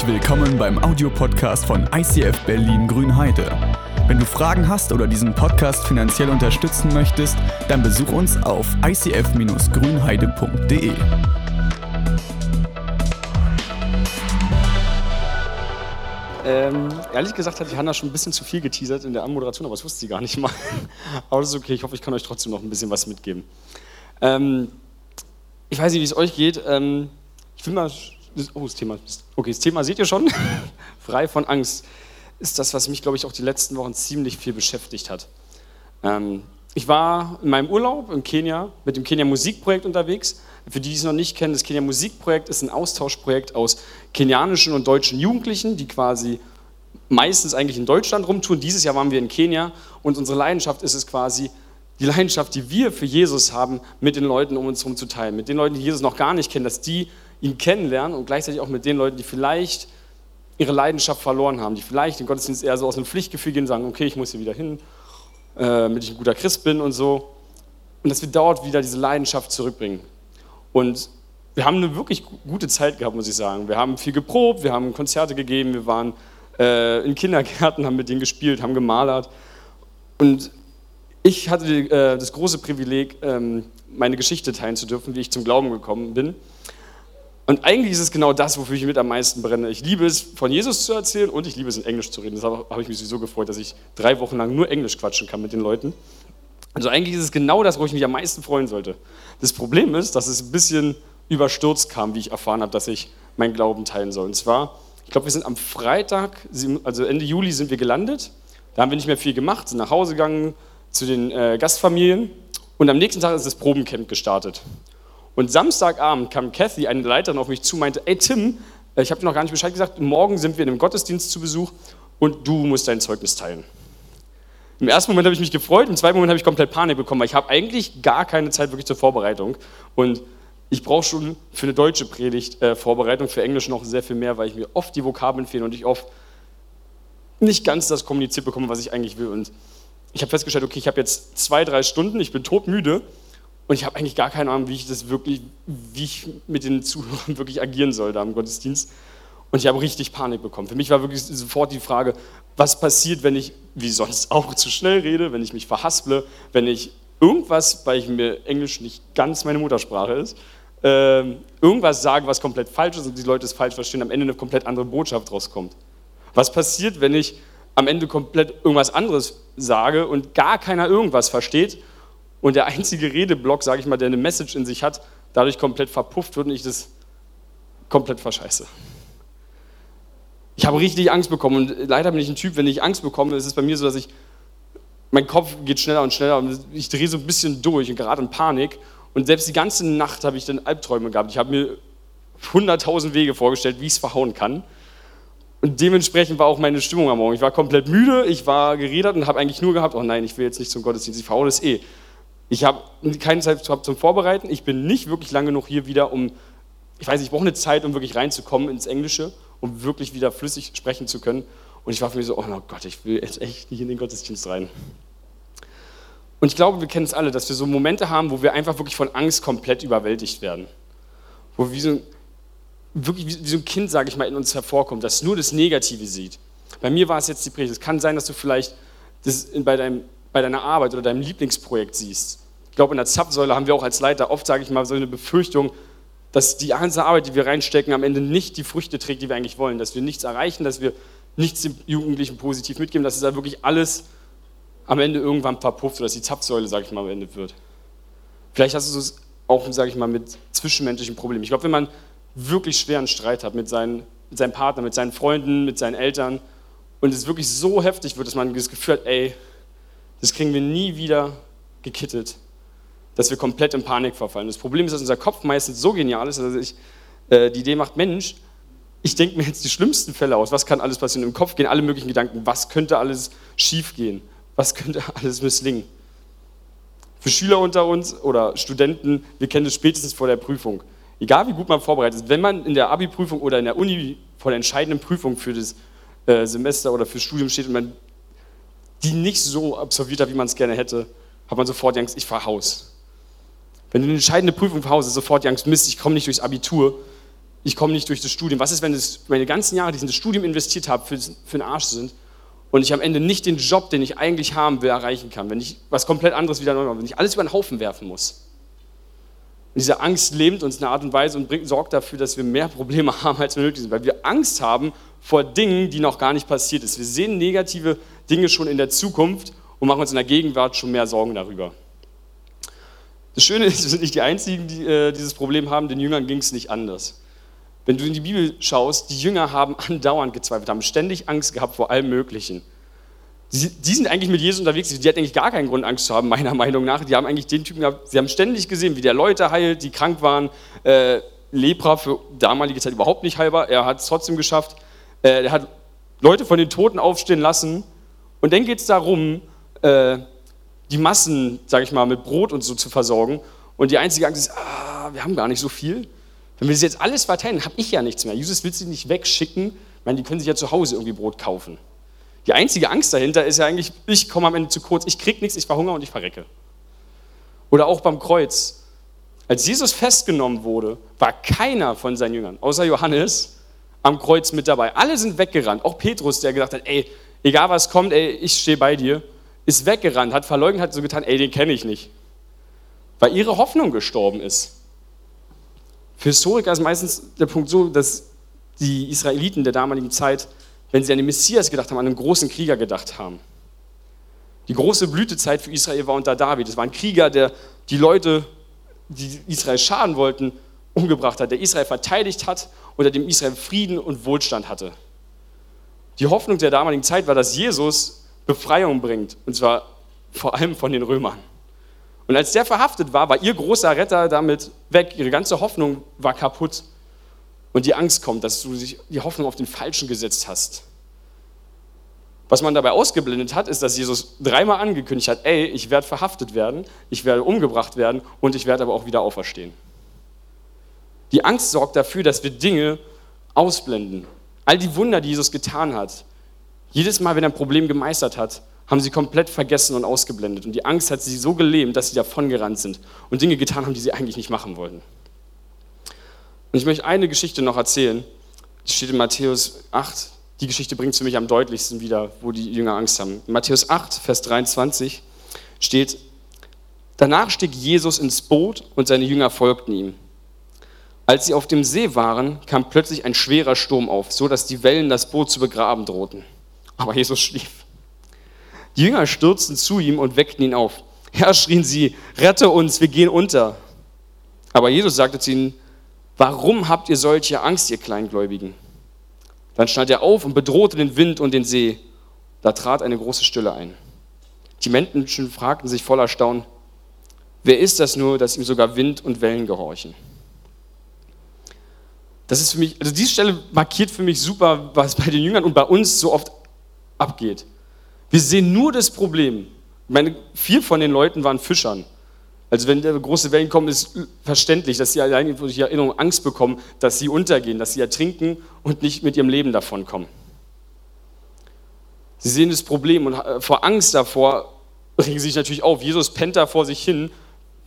Herzlich willkommen beim Audiopodcast von ICF Berlin Grünheide. Wenn du Fragen hast oder diesen Podcast finanziell unterstützen möchtest, dann besuch uns auf icf-grünheide.de. Ähm, ehrlich gesagt hat die Hanna schon ein bisschen zu viel geteasert in der Anmoderation, aber das wusste sie gar nicht mal. aber das ist okay, ich hoffe, ich kann euch trotzdem noch ein bisschen was mitgeben. Ähm, ich weiß nicht, wie es euch geht. Ähm, ich will mal. Oh, das Thema. Okay, das Thema seht ihr schon. Frei von Angst ist das, was mich, glaube ich, auch die letzten Wochen ziemlich viel beschäftigt hat. Ähm, ich war in meinem Urlaub in Kenia mit dem Kenia Musikprojekt unterwegs. Für die, die es noch nicht kennen, das Kenia Musikprojekt ist ein Austauschprojekt aus kenianischen und deutschen Jugendlichen, die quasi meistens eigentlich in Deutschland rumtun. Dieses Jahr waren wir in Kenia und unsere Leidenschaft ist es quasi, die Leidenschaft, die wir für Jesus haben, mit den Leuten um uns herum zu teilen. Mit den Leuten, die Jesus noch gar nicht kennen, dass die ihn kennenlernen und gleichzeitig auch mit den Leuten, die vielleicht ihre Leidenschaft verloren haben, die vielleicht den Gottesdienst eher so aus einem Pflichtgefühl gehen und sagen, okay, ich muss hier wieder hin, äh, damit ich ein guter Christ bin und so. Und dass wir dort wieder diese Leidenschaft zurückbringen. Und wir haben eine wirklich gute Zeit gehabt, muss ich sagen. Wir haben viel geprobt, wir haben Konzerte gegeben, wir waren äh, in Kindergärten, haben mit denen gespielt, haben gemalert. Und ich hatte äh, das große Privileg, ähm, meine Geschichte teilen zu dürfen, wie ich zum Glauben gekommen bin. Und eigentlich ist es genau das, wofür ich mit am meisten brenne. Ich liebe es, von Jesus zu erzählen und ich liebe es, in Englisch zu reden. Deshalb habe ich mich sowieso gefreut, dass ich drei Wochen lang nur Englisch quatschen kann mit den Leuten. Also eigentlich ist es genau das, wo ich mich am meisten freuen sollte. Das Problem ist, dass es ein bisschen überstürzt kam, wie ich erfahren habe, dass ich meinen Glauben teilen soll. Und zwar, ich glaube, wir sind am Freitag, also Ende Juli sind wir gelandet. Da haben wir nicht mehr viel gemacht, sind nach Hause gegangen zu den äh, Gastfamilien und am nächsten Tag ist das Probencamp gestartet. Und Samstagabend kam Kathy, eine Leiterin, auf mich zu, meinte, ey Tim, äh, ich habe dir noch gar nicht Bescheid gesagt, morgen sind wir in einem Gottesdienst zu Besuch und du musst dein Zeugnis teilen. Im ersten Moment habe ich mich gefreut, im zweiten Moment habe ich komplett Panik bekommen, weil ich habe eigentlich gar keine Zeit wirklich zur Vorbereitung. Und ich brauche schon für eine deutsche Predigt äh, Vorbereitung, für Englisch noch sehr viel mehr, weil ich mir oft die Vokabeln fehlen und ich oft nicht ganz das kommuniziert bekomme, was ich eigentlich will. Und ich habe festgestellt, okay, ich habe jetzt zwei, drei Stunden, ich bin todmüde und ich habe eigentlich gar keine Ahnung, wie ich das wirklich, wie ich mit den Zuhörern wirklich agieren soll da im Gottesdienst. Und ich habe richtig Panik bekommen. Für mich war wirklich sofort die Frage, was passiert, wenn ich, wie sonst auch, zu schnell rede, wenn ich mich verhasple, wenn ich irgendwas, weil ich mir Englisch nicht ganz meine Muttersprache ist, äh, irgendwas sage, was komplett falsch ist und die Leute es falsch verstehen, am Ende eine komplett andere Botschaft rauskommt. Was passiert, wenn ich am Ende komplett irgendwas anderes sage und gar keiner irgendwas versteht und der einzige Redeblock, sage ich mal, der eine Message in sich hat, dadurch komplett verpufft wird und ich das komplett verscheiße. Ich habe richtig Angst bekommen und leider bin ich ein Typ, wenn ich Angst bekomme, ist es bei mir so, dass ich, mein Kopf geht schneller und schneller und ich drehe so ein bisschen durch und gerade in Panik und selbst die ganze Nacht habe ich dann Albträume gehabt. Ich habe mir hunderttausend Wege vorgestellt, wie ich es verhauen kann. Und dementsprechend war auch meine Stimmung am Morgen. Ich war komplett müde, ich war geredet und habe eigentlich nur gehabt, oh nein, ich will jetzt nicht zum Gottesdienst, ich verhaue das eh. Ich habe keine Zeit gehabt zum Vorbereiten, ich bin nicht wirklich lange noch hier wieder, um, ich weiß ich brauche eine Zeit, um wirklich reinzukommen ins Englische um wirklich wieder flüssig sprechen zu können. Und ich war für mich so, oh Gott, ich will jetzt echt nicht in den Gottesdienst rein. Und ich glaube, wir kennen es alle, dass wir so Momente haben, wo wir einfach wirklich von Angst komplett überwältigt werden. Wo wir wie so, wirklich wie, so ein Kind, sage ich mal, in uns hervorkommt, das nur das Negative sieht. Bei mir war es jetzt die Predigt. Es kann sein, dass du vielleicht das bei, deinem, bei deiner Arbeit oder deinem Lieblingsprojekt siehst. Ich glaube, in der Zapfsäule haben wir auch als Leiter oft, sage ich mal, so eine Befürchtung, dass die ganze Arbeit, die wir reinstecken, am Ende nicht die Früchte trägt, die wir eigentlich wollen, dass wir nichts erreichen, dass wir nichts dem Jugendlichen positiv mitgeben, dass es da wirklich alles am Ende irgendwann verpufft oder dass die Zapfsäule, sage ich mal, beendet wird. Vielleicht hast du es auch, sage ich mal, mit zwischenmenschlichen Problemen. Ich glaube, wenn man wirklich schweren Streit hat mit, seinen, mit seinem Partner, mit seinen Freunden, mit seinen Eltern und es wirklich so heftig wird, dass man das Gefühl hat, ey, das kriegen wir nie wieder gekittet, dass wir komplett in Panik verfallen. Das Problem ist, dass unser Kopf meistens so genial ist, dass ich äh, die Idee macht, Mensch, ich denke mir jetzt die schlimmsten Fälle aus. Was kann alles passieren? Im Kopf gehen alle möglichen Gedanken. Was könnte alles schiefgehen? Was könnte alles misslingen? Für Schüler unter uns oder Studenten, wir kennen das spätestens vor der Prüfung. Egal wie gut man vorbereitet ist, wenn man in der Abi-Prüfung oder in der Uni vor der entscheidenden Prüfung für das äh, Semester oder fürs Studium steht und man die nicht so absolviert hat, wie man es gerne hätte, hat man sofort die Angst, ich fahre Haus. Wenn du eine entscheidende Prüfung zu Hause sofort die Angst, Mist, ich komme nicht durchs Abitur, ich komme nicht durch das Studium? Was ist, wenn meine ganzen Jahre, die ich in das Studium investiert habe, für, für den Arsch sind und ich am Ende nicht den Job, den ich eigentlich haben will, erreichen kann? Wenn ich was komplett anderes wieder neu mache, wenn ich alles über den Haufen werfen muss? Und diese Angst lähmt uns in einer Art und Weise und bringt, sorgt dafür, dass wir mehr Probleme haben, als wir nötig sind, weil wir Angst haben vor Dingen, die noch gar nicht passiert sind. Wir sehen negative Dinge schon in der Zukunft und machen uns in der Gegenwart schon mehr Sorgen darüber. Das Schöne ist, wir sind nicht die Einzigen, die äh, dieses Problem haben, den Jüngern ging es nicht anders. Wenn du in die Bibel schaust, die Jünger haben andauernd gezweifelt, haben ständig Angst gehabt vor allem Möglichen. Die, die, sind eigentlich mit Jesus unterwegs, die hatten eigentlich gar keinen Grund, Angst zu haben, meiner Meinung nach. Die haben eigentlich den Typen gehabt, sie haben ständig gesehen, wie der Leute heilt, die krank waren. Äh, Lepra für damalige Zeit überhaupt nicht heilbar, er hat es trotzdem geschafft. Äh, er hat Leute von den Toten aufstehen lassen. Und dann geht es darum, äh, die Massen, sage ich mal, mit Brot und so zu versorgen. Und die einzige Angst ist, ah, wir haben gar nicht so viel. Wenn wir das jetzt alles verteilen, habe ich ja nichts mehr. Jesus will sie nicht wegschicken. Ich meine, die können sich ja zu Hause irgendwie Brot kaufen. Die einzige Angst dahinter ist ja eigentlich, ich komme am Ende zu kurz, ich kriege nichts, ich verhungere und ich verrecke. Oder auch beim Kreuz. Als Jesus festgenommen wurde, war keiner von seinen Jüngern, außer Johannes, am Kreuz mit dabei. Alle sind weggerannt. Auch Petrus, der gesagt hat, ey, egal was kommt, ey, ich stehe bei dir, ist weggerannt, hat verleugnet, hat so getan, ey, den kenne ich nicht. Weil ihre Hoffnung gestorben ist. Für Historiker ist meistens der Punkt so, dass die Israeliten der damaligen Zeit wenn sie an den Messias gedacht haben, an einen großen Krieger gedacht haben. Die große Blütezeit für Israel war unter David. Es war ein Krieger, der die Leute, die Israel schaden wollten, umgebracht hat, der Israel verteidigt hat, unter dem Israel Frieden und Wohlstand hatte. Die Hoffnung der damaligen Zeit war, dass Jesus Befreiung bringt, und zwar vor allem von den Römern. Und als der verhaftet war, war ihr großer Retter damit weg. Ihre ganze Hoffnung war kaputt und die Angst kommt, dass du die Hoffnung auf den Falschen gesetzt hast. Was man dabei ausgeblendet hat, ist, dass Jesus dreimal angekündigt hat, ey, ich werde verhaftet werden, ich werde umgebracht werden und ich werde aber auch wieder auferstehen. Die Angst sorgt dafür, dass wir Dinge ausblenden. All die Wunder, die Jesus getan hat, jedes Mal, wenn er ein Problem gemeistert hat, haben sie komplett vergessen und ausgeblendet. Und die Angst hat sie so gelähmt, dass sie davongerannt sind und Dinge getan haben, die sie eigentlich nicht machen wollten. Und ich möchte eine Geschichte noch erzählen. Die steht in Matthäus 8. Die Geschichte bringt es für mich am deutlichsten wieder, wo die Jünger Angst haben. In Matthäus 8, Vers 23 steht, danach stieg Jesus ins Boot und seine Jünger folgten ihm. Als sie auf dem See waren, kam plötzlich ein schwerer Sturm auf, so dass die Wellen das Boot zu begraben drohten. Aber Jesus schlief. Die Jünger stürzten zu ihm und weckten ihn auf. Herr, schrien sie, rette uns, wir gehen unter. Aber Jesus sagte zu ihnen, Warum habt ihr solche Angst, ihr Kleingläubigen? Dann stand er auf und bedrohte den Wind und den See. Da trat eine große Stille ein. Die Menschen fragten sich voller Staunen, wer ist das nur, dass ihm sogar Wind und Wellen gehorchen? Das ist für mich, also diese Stelle markiert für mich super, was bei den Jüngern und bei uns so oft abgeht. Wir sehen nur das Problem. Ich meine, vier von den Leuten waren Fischern. Also wenn große Wellen kommen, ist verständlich, dass sie allein durch die Erinnerung Angst bekommen, dass sie untergehen, dass sie ertrinken und nicht mit ihrem Leben davonkommen. Sie sehen das Problem und äh, vor Angst davor regen sie sich natürlich auf. Jesus pennt da vor sich hin,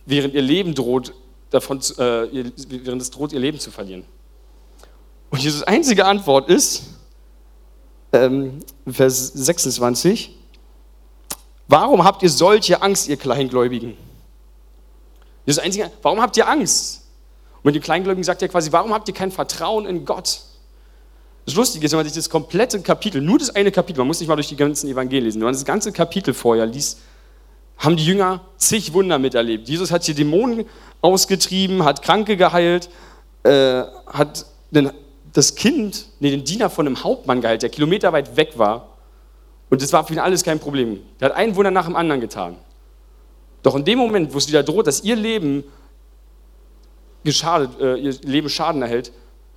während ihr Leben droht, davon, äh, während es droht, ihr Leben zu verlieren. Und Jesus einzige Antwort ist, ähm, Vers 26, warum habt ihr solche Angst, ihr Kleingläubigen? Das Einzige, warum habt ihr Angst? Und mit dem Kleingläubigen sagt er quasi, warum habt ihr kein Vertrauen in Gott? Das Lustige ist, wenn man sich das komplette Kapitel, nur das eine Kapitel, man muss nicht mal durch die ganzen Evangelien lesen, wenn man das ganze Kapitel vorher liest, haben die Jünger zig Wunder miterlebt. Jesus hat hier Dämonen ausgetrieben, hat Kranke geheilt, äh, hat den, das Kind, nee, den Diener von einem Hauptmann geheilt, der kilometerweit weg war. Und das war für ihn alles kein Problem. Der hat ein Wunder nach dem anderen getan. Doch in dem Moment, wo es wieder droht, dass ihr Leben geschadet, äh, ihr Leben Schaden erhält,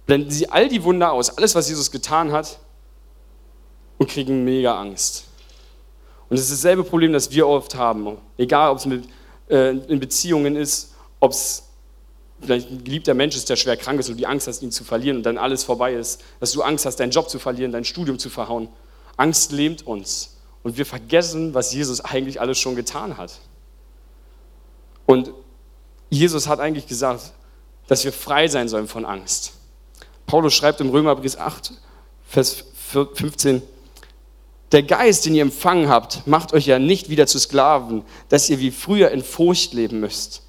blenden sie all die Wunder aus, alles, was Jesus getan hat, und kriegen mega Angst. Und es ist dasselbe Problem, das wir oft haben. Egal, ob es mit, äh, in Beziehungen ist, ob es vielleicht ein geliebter Mensch ist, der schwer krank ist und die Angst hast, ihn zu verlieren und dann alles vorbei ist, dass du Angst hast, deinen Job zu verlieren, dein Studium zu verhauen. Angst lähmt uns. Und wir vergessen, was Jesus eigentlich alles schon getan hat. Und Jesus hat eigentlich gesagt, dass wir frei sein sollen von Angst. Paulus schreibt im Römerbrief 8, Vers 15, der Geist, den ihr empfangen habt, macht euch ja nicht wieder zu Sklaven, dass ihr wie früher in Furcht leben müsst.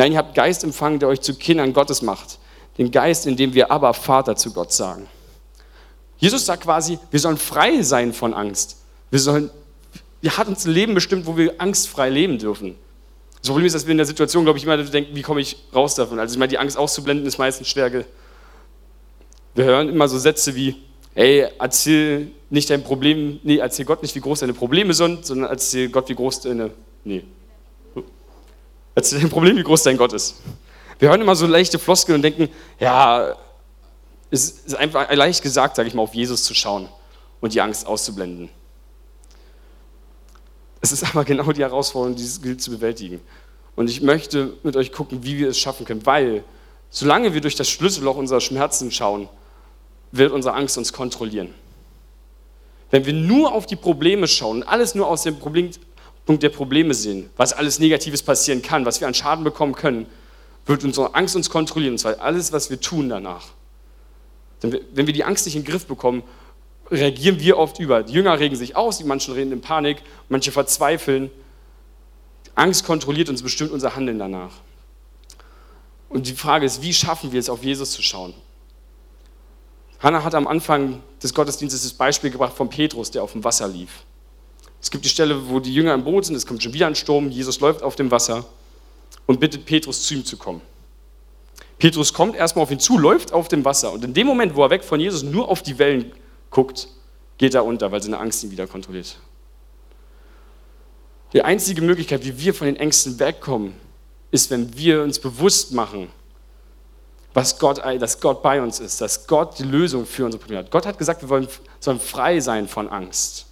Nein, ihr habt Geist empfangen, der euch zu Kindern Gottes macht. Den Geist, in dem wir aber Vater zu Gott sagen. Jesus sagt quasi, wir sollen frei sein von Angst. Wir sollen, er hat uns ein Leben bestimmt, wo wir angstfrei leben dürfen. Das Problem ist, dass wir in der Situation, glaube ich, immer denken, wie komme ich raus davon? Also ich meine, die Angst auszublenden ist meistens schwer. Wir hören immer so Sätze wie, ey, erzähl nicht dein Problem, nee, erzähl Gott nicht, wie groß deine Probleme sind, sondern erzähl Gott, wie groß deine, nee, erzähl dein Problem, wie groß dein Gott ist. Wir hören immer so leichte Floskeln und denken, ja, es ist einfach leicht gesagt, sage ich mal, auf Jesus zu schauen und die Angst auszublenden. Es ist aber genau die Herausforderung, dieses gilt zu bewältigen. Und ich möchte mit euch gucken, wie wir es schaffen können, weil solange wir durch das Schlüsselloch unserer Schmerzen schauen, wird unsere Angst uns kontrollieren. Wenn wir nur auf die Probleme schauen und alles nur aus dem Punkt der Probleme sehen, was alles Negatives passieren kann, was wir an Schaden bekommen können, wird unsere Angst uns kontrollieren, und zwar alles, was wir tun danach. Denn wenn wir die Angst nicht in den Griff bekommen, reagieren wir oft über. Die Jünger regen sich aus, die manchen reden in Panik, manche verzweifeln. Angst kontrolliert uns bestimmt unser Handeln danach. Und die Frage ist, wie schaffen wir es, auf Jesus zu schauen? Hannah hat am Anfang des Gottesdienstes das Beispiel gebracht von Petrus, der auf dem Wasser lief. Es gibt die Stelle, wo die Jünger im Boot sind, es kommt schon wieder ein Sturm, Jesus läuft auf dem Wasser und bittet Petrus zu ihm zu kommen. Petrus kommt erstmal auf ihn zu, läuft auf dem Wasser und in dem Moment, wo er weg von Jesus nur auf die Wellen guckt, geht er unter, weil seine Angst ihn wieder kontrolliert. Die einzige Möglichkeit, wie wir von den Ängsten wegkommen, ist, wenn wir uns bewusst machen, was Gott, dass Gott bei uns ist, dass Gott die Lösung für unsere Probleme hat. Gott hat gesagt, wir wollen, sollen frei sein von Angst.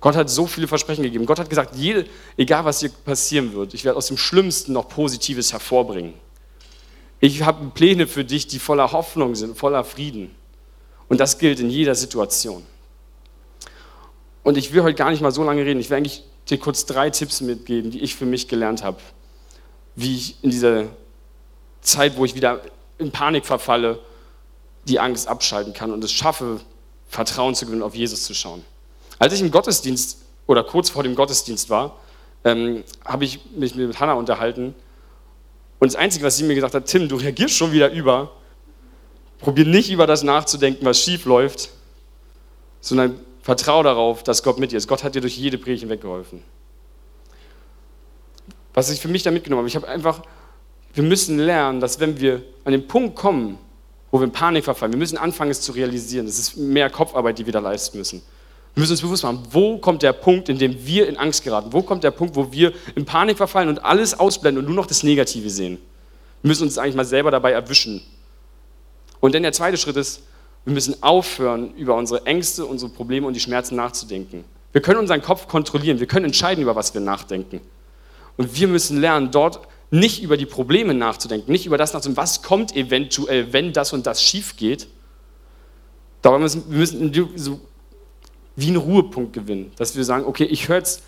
Gott hat so viele Versprechen gegeben. Gott hat gesagt, jede, egal was hier passieren wird, ich werde aus dem Schlimmsten noch Positives hervorbringen. Ich habe Pläne für dich, die voller Hoffnung sind, voller Frieden. Und das gilt in jeder Situation. Und ich will heute gar nicht mal so lange reden. Ich will eigentlich dir kurz drei Tipps mitgeben, die ich für mich gelernt habe, wie ich in dieser Zeit, wo ich wieder in Panik verfalle, die Angst abschalten kann und es schaffe, Vertrauen zu gewinnen, auf Jesus zu schauen. Als ich im Gottesdienst oder kurz vor dem Gottesdienst war, ähm, habe ich mich mit Hannah unterhalten und das Einzige, was sie mir gesagt hat, Tim, du reagierst schon wieder über. Probier nicht über das nachzudenken, was schief läuft, sondern vertraue darauf, dass Gott mit dir ist. Gott hat dir durch jede Predigt hinweggeholfen. Was ich für mich da mitgenommen habe, ich habe einfach, wir müssen lernen, dass wenn wir an den Punkt kommen, wo wir in Panik verfallen, wir müssen anfangen, es zu realisieren. Das ist mehr Kopfarbeit, die wir da leisten müssen. Wir müssen uns bewusst machen, wo kommt der Punkt, in dem wir in Angst geraten? Wo kommt der Punkt, wo wir in Panik verfallen und alles ausblenden und nur noch das Negative sehen? Wir müssen uns eigentlich mal selber dabei erwischen. Und dann der zweite Schritt ist, wir müssen aufhören, über unsere Ängste, unsere Probleme und die Schmerzen nachzudenken. Wir können unseren Kopf kontrollieren, wir können entscheiden, über was wir nachdenken. Und wir müssen lernen, dort nicht über die Probleme nachzudenken, nicht über das nachzudenken, was kommt eventuell, wenn das und das schief geht. Darum müssen wir müssen wie einen Ruhepunkt gewinnen, dass wir sagen, okay, ich höre jetzt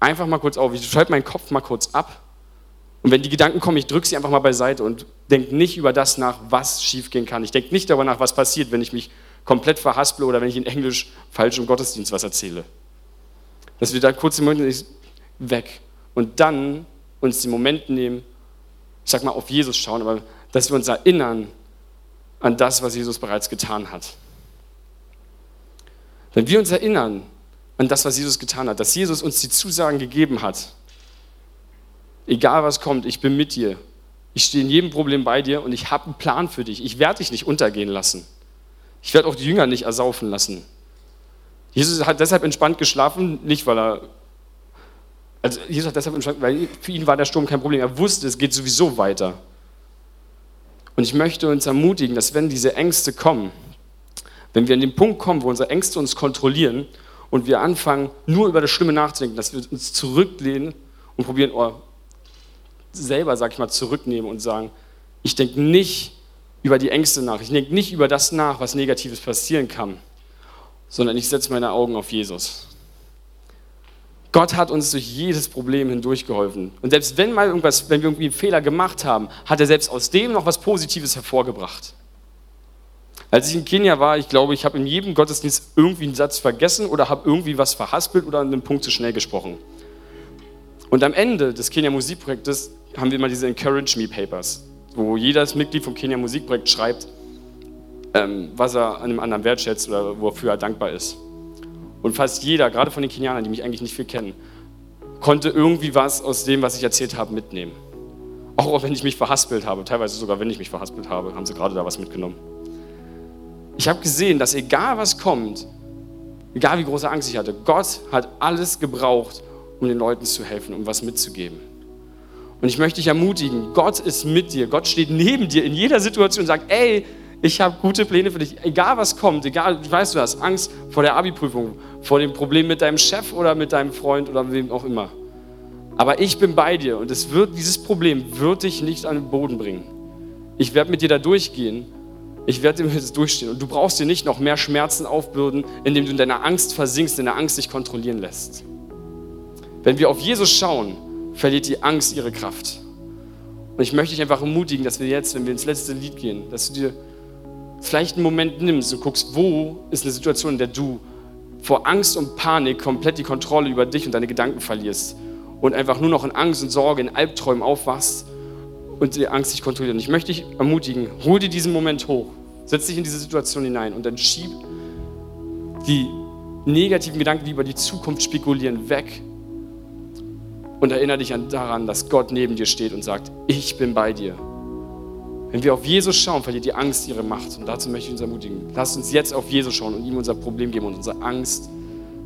einfach mal kurz auf, ich schalte meinen Kopf mal kurz ab und wenn die Gedanken kommen, ich drücke sie einfach mal beiseite und denke nicht über das nach, was schiefgehen kann. Ich denke nicht darüber nach, was passiert, wenn ich mich komplett verhasple oder wenn ich in Englisch falsch im Gottesdienst was erzähle. Dass wir da kurz im Moment weg und dann uns den Moment nehmen, ich sag mal auf Jesus schauen, aber dass wir uns erinnern an das, was Jesus bereits getan hat. Wenn wir uns erinnern an das, was Jesus getan hat, dass Jesus uns die Zusagen gegeben hat, egal was kommt, ich bin mit dir, ich stehe in jedem Problem bei dir und ich habe einen Plan für dich, ich werde dich nicht untergehen lassen. Ich werde auch die Jünger nicht ersaufen lassen. Jesus hat deshalb entspannt geschlafen, nicht weil er also Jesus hat deshalb entspannt, weil für ihn war der Sturm kein Problem. Er wusste, es geht sowieso weiter. Und ich möchte uns ermutigen, dass wenn diese Ängste kommen, wenn wir an den Punkt kommen, wo unsere Ängste uns kontrollieren und wir anfangen, nur über das Schlimme nachzudenken, dass wir uns zurücklehnen und probieren, oh, selber, sag ich mal, zurücknehmen und sagen, ich denke nicht über die Ängste nach, ich denke nicht über das nach, was Negatives passieren kann, sondern ich setze meine Augen auf Jesus. Gott hat uns durch jedes Problem hindurchgeholfen. Und selbst wenn mal irgendwas, wenn wir irgendwie einen Fehler gemacht haben, hat er selbst aus dem noch was Positives hervorgebracht. Als ich in Kenia war, ich glaube, ich habe in jedem Gottesdienst irgendwie einen Satz vergessen oder habe irgendwie was verhaspelt oder an einem Punkt zu schnell gesprochen. Und am Ende des Kenia Musikprojektes haben wir immer diese Encourage Me Papers, wo jedes Mitglied vom Kenia Musikprojekt schreibt, ähm, was er an einem anderen wertschätzt oder wofür er dankbar ist. Und fast jeder, gerade von den Kenianern, die mich eigentlich nicht viel kennen, konnte irgendwie was aus dem, was ich erzählt habe, mitnehmen. Auch wenn ich mich verhaspelt habe, teilweise sogar wenn ich mich verhaspelt habe, haben sie gerade da was mitgenommen. Ich habe gesehen, dass egal was kommt, egal wie große Angst ich hatte, Gott hat alles gebraucht, um den Leuten zu helfen, um was mitzugeben. Und ich möchte dich ermutigen, Gott ist mit dir, Gott steht neben dir in jeder Situation und sagt, ey, ich habe gute Pläne für dich, egal was kommt, egal, ich weiß, du hast Angst vor der Abi-Prüfung, vor dem Problem mit deinem Chef oder mit deinem Freund oder wem auch immer. Aber ich bin bei dir und es wird, dieses Problem wird dich nicht an den Boden bringen. Ich werde mit dir da durchgehen ich werde dem jetzt durchstehen. Und du brauchst dir nicht noch mehr Schmerzen aufbürden, indem du in deiner Angst versinkst, in der Angst dich kontrollieren lässt. Wenn wir auf Jesus schauen, verliert die Angst ihre Kraft. Und ich möchte dich einfach ermutigen, dass wir jetzt, wenn wir ins letzte Lied gehen, dass du dir vielleicht einen Moment nimmst und guckst, wo ist eine Situation, in der du vor Angst und Panik komplett die Kontrolle über dich und deine Gedanken verlierst und einfach nur noch in Angst und Sorge, in Albträumen aufwachst und die Angst dich kontrolliert. Und ich möchte dich ermutigen, hol dir diesen Moment hoch, setz dich in diese Situation hinein und dann schieb die negativen Gedanken, die über die Zukunft spekulieren, weg und erinnere dich daran, dass Gott neben dir steht und sagt, ich bin bei dir. Wenn wir auf Jesus schauen, verliert die Angst ihre Macht. Und dazu möchte ich uns ermutigen. Lass uns jetzt auf Jesus schauen und ihm unser Problem geben und unsere Angst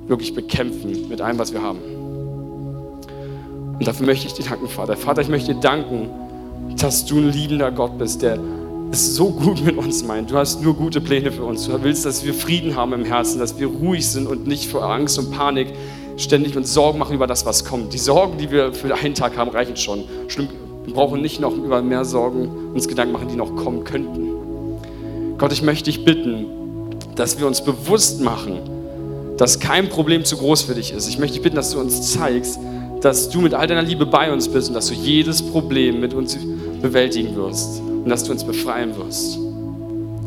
wirklich bekämpfen mit allem, was wir haben. Und dafür möchte ich dir danken, Vater. Vater, ich möchte dir danken, dass du ein liebender Gott bist, der es so gut mit uns meint. Du hast nur gute Pläne für uns. Du willst, dass wir Frieden haben im Herzen, dass wir ruhig sind und nicht vor Angst und Panik ständig uns Sorgen machen über das, was kommt. Die Sorgen, die wir für einen Tag haben, reichen schon. wir brauchen nicht noch über mehr Sorgen uns Gedanken machen, die noch kommen könnten. Gott, ich möchte dich bitten, dass wir uns bewusst machen, dass kein Problem zu groß für dich ist. Ich möchte dich bitten, dass du uns zeigst, dass du mit all deiner Liebe bei uns bist und dass du jedes Problem mit uns bewältigen wirst und dass du uns befreien wirst.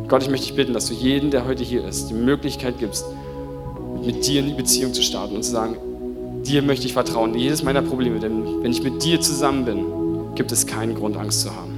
Gott, ich möchte dich bitten, dass du jeden, der heute hier ist, die Möglichkeit gibst, mit dir in die Beziehung zu starten und zu sagen, dir möchte ich vertrauen, jedes meiner Probleme, denn wenn ich mit dir zusammen bin, gibt es keinen Grund, Angst zu haben.